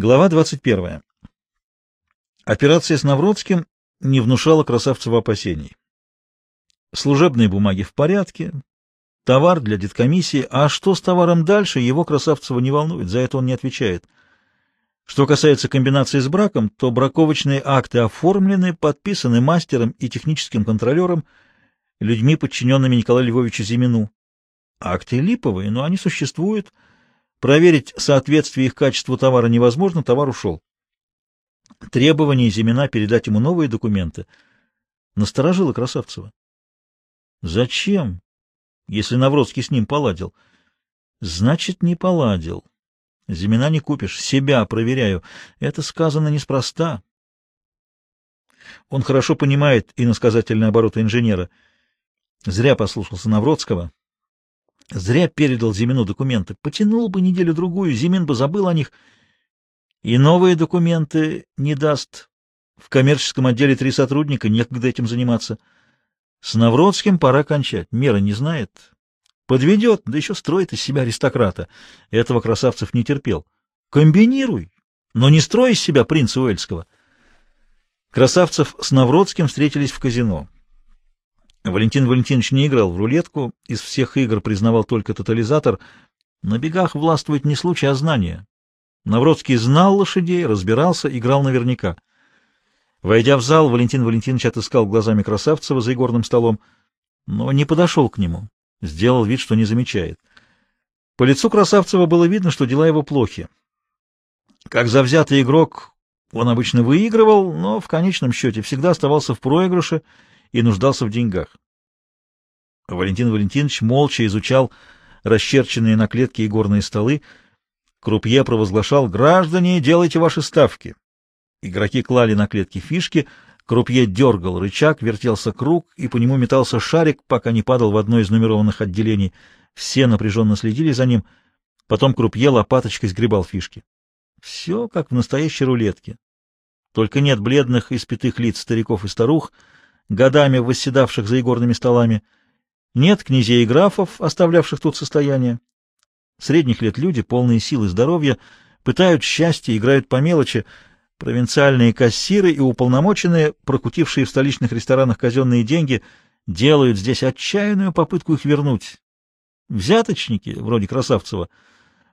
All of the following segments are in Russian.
Глава 21. Операция с Навродским не внушала Красавцева опасений. Служебные бумаги в порядке, товар для деткомиссии, а что с товаром дальше, его Красавцева не волнует, за это он не отвечает. Что касается комбинации с браком, то браковочные акты оформлены, подписаны мастером и техническим контролером, людьми, подчиненными Николаю Львовичу Зимину. Акты липовые, но они существуют, — Проверить соответствие их качеству товара невозможно, товар ушел. Требование Зимина передать ему новые документы насторожило Красавцева. Зачем, если Навродский с ним поладил? Значит, не поладил. Зимина не купишь, себя проверяю. Это сказано неспроста. Он хорошо понимает иносказательные обороты инженера. Зря послушался Навродского. Зря передал Зимину документы. Потянул бы неделю-другую, Зимин бы забыл о них. И новые документы не даст. В коммерческом отделе три сотрудника, некогда этим заниматься. С Навродским пора кончать. Мера не знает. Подведет, да еще строит из себя аристократа. Этого Красавцев не терпел. Комбинируй, но не строй из себя принца Уэльского. Красавцев с Навродским встретились в казино. Валентин Валентинович не играл в рулетку, из всех игр признавал только тотализатор. На бегах властвует не случай, а знание. Навродский знал лошадей, разбирался, играл наверняка. Войдя в зал, Валентин Валентинович отыскал глазами Красавцева за игорным столом, но не подошел к нему, сделал вид, что не замечает. По лицу Красавцева было видно, что дела его плохи. Как завзятый игрок он обычно выигрывал, но в конечном счете всегда оставался в проигрыше — и нуждался в деньгах. Валентин Валентинович молча изучал расчерченные на клетке игорные столы. Крупье провозглашал «Граждане, делайте ваши ставки». Игроки клали на клетки фишки, Крупье дергал рычаг, вертелся круг, и по нему метался шарик, пока не падал в одно из нумерованных отделений. Все напряженно следили за ним. Потом Крупье лопаточкой сгребал фишки. Все как в настоящей рулетке. Только нет бледных, испятых лиц стариков и старух — годами восседавших за игорными столами. Нет князей и графов, оставлявших тут состояние. Средних лет люди, полные сил и здоровья, пытают счастье, играют по мелочи. Провинциальные кассиры и уполномоченные, прокутившие в столичных ресторанах казенные деньги, делают здесь отчаянную попытку их вернуть. Взяточники, вроде Красавцева,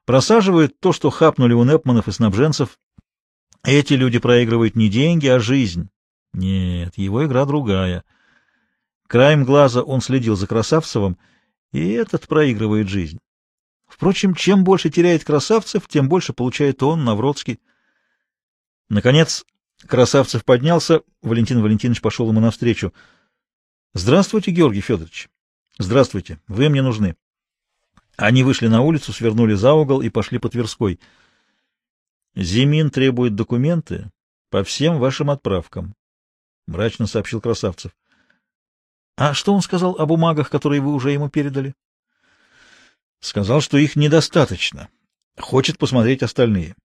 просаживают то, что хапнули у Непманов и снабженцев. Эти люди проигрывают не деньги, а жизнь. Нет, его игра другая. Краем глаза он следил за Красавцевым, и этот проигрывает жизнь. Впрочем, чем больше теряет Красавцев, тем больше получает он, Навродский. Наконец, Красавцев поднялся, Валентин Валентинович пошел ему навстречу. — Здравствуйте, Георгий Федорович. — Здравствуйте, вы мне нужны. Они вышли на улицу, свернули за угол и пошли по Тверской. — Зимин требует документы по всем вашим отправкам. — мрачно сообщил Красавцев. — А что он сказал о бумагах, которые вы уже ему передали? — Сказал, что их недостаточно. Хочет посмотреть остальные.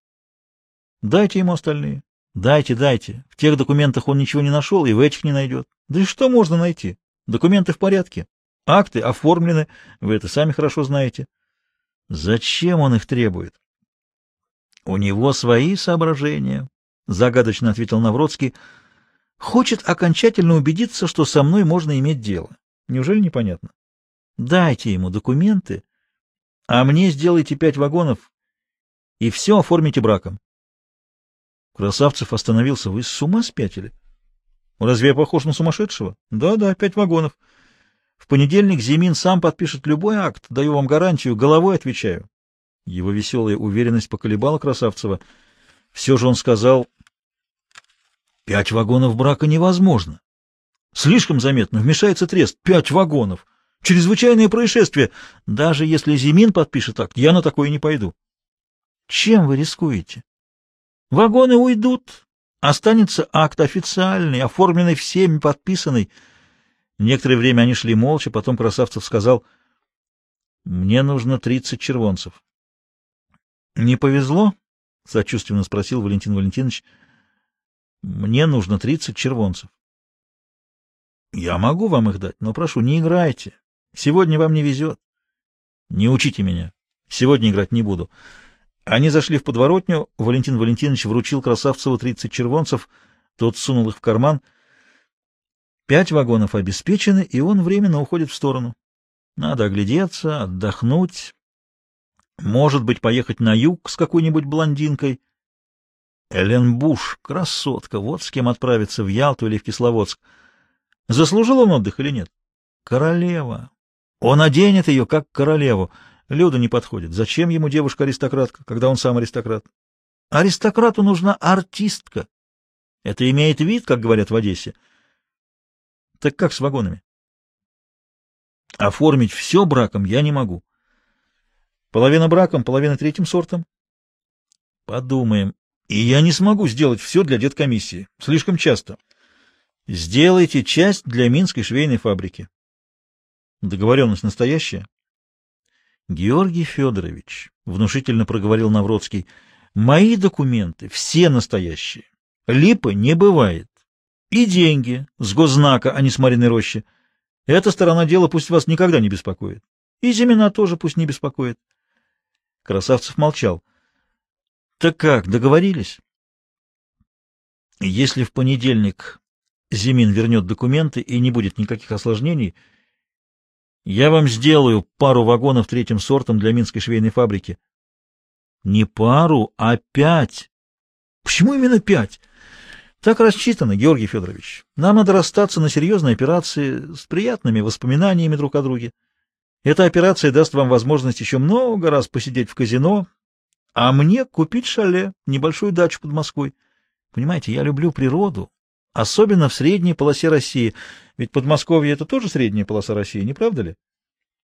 — Дайте ему остальные. Дайте, дайте. В тех документах он ничего не нашел, и в этих не найдет. Да и что можно найти? Документы в порядке. Акты оформлены, вы это сами хорошо знаете. Зачем он их требует? — У него свои соображения, — загадочно ответил Навродский, — Хочет окончательно убедиться, что со мной можно иметь дело. Неужели непонятно? Дайте ему документы, а мне сделайте пять вагонов и все оформите браком. Красавцев остановился. Вы с ума спятили? Разве я похож на сумасшедшего? Да-да, пять вагонов. В понедельник Зимин сам подпишет любой акт, даю вам гарантию, головой отвечаю. Его веселая уверенность поколебала Красавцева. Все же он сказал, Пять вагонов брака невозможно. Слишком заметно, вмешается трест. Пять вагонов. Чрезвычайное происшествие. Даже если Зимин подпишет акт, я на такое не пойду. Чем вы рискуете? Вагоны уйдут. Останется акт официальный, оформленный всеми, подписанный. Некоторое время они шли молча, потом Красавцев сказал, «Мне нужно тридцать червонцев». «Не повезло?» — сочувственно спросил Валентин Валентинович. Мне нужно тридцать червонцев. Я могу вам их дать, но прошу, не играйте. Сегодня вам не везет. Не учите меня. Сегодня играть не буду. Они зашли в подворотню, Валентин Валентинович вручил Красавцеву 30 червонцев, тот сунул их в карман. Пять вагонов обеспечены, и он временно уходит в сторону. Надо оглядеться, отдохнуть, может быть, поехать на юг с какой-нибудь блондинкой. Элен Буш, красотка, вот с кем отправиться в Ялту или в Кисловодск. Заслужил он отдых или нет? Королева. Он оденет ее, как королеву. Люда не подходит. Зачем ему девушка-аристократка, когда он сам аристократ? Аристократу нужна артистка. Это имеет вид, как говорят в Одессе. Так как с вагонами? Оформить все браком я не могу. Половина браком, половина третьим сортом? Подумаем. И я не смогу сделать все для деткомиссии. Слишком часто. Сделайте часть для Минской швейной фабрики. Договоренность настоящая? Георгий Федорович, внушительно проговорил Навродский, мои документы все настоящие. Липа не бывает. И деньги с госзнака, а не с Мариной рощи. Эта сторона дела пусть вас никогда не беспокоит. И Зимина тоже пусть не беспокоит. Красавцев молчал. — Так как, договорились? — Если в понедельник Зимин вернет документы и не будет никаких осложнений, я вам сделаю пару вагонов третьим сортом для Минской швейной фабрики. — Не пару, а пять. — Почему именно пять? — Так рассчитано, Георгий Федорович. Нам надо расстаться на серьезной операции с приятными воспоминаниями друг о друге. Эта операция даст вам возможность еще много раз посидеть в казино, а мне купить шале, небольшую дачу под Москвой. Понимаете, я люблю природу, особенно в средней полосе России, ведь Подмосковье — это тоже средняя полоса России, не правда ли?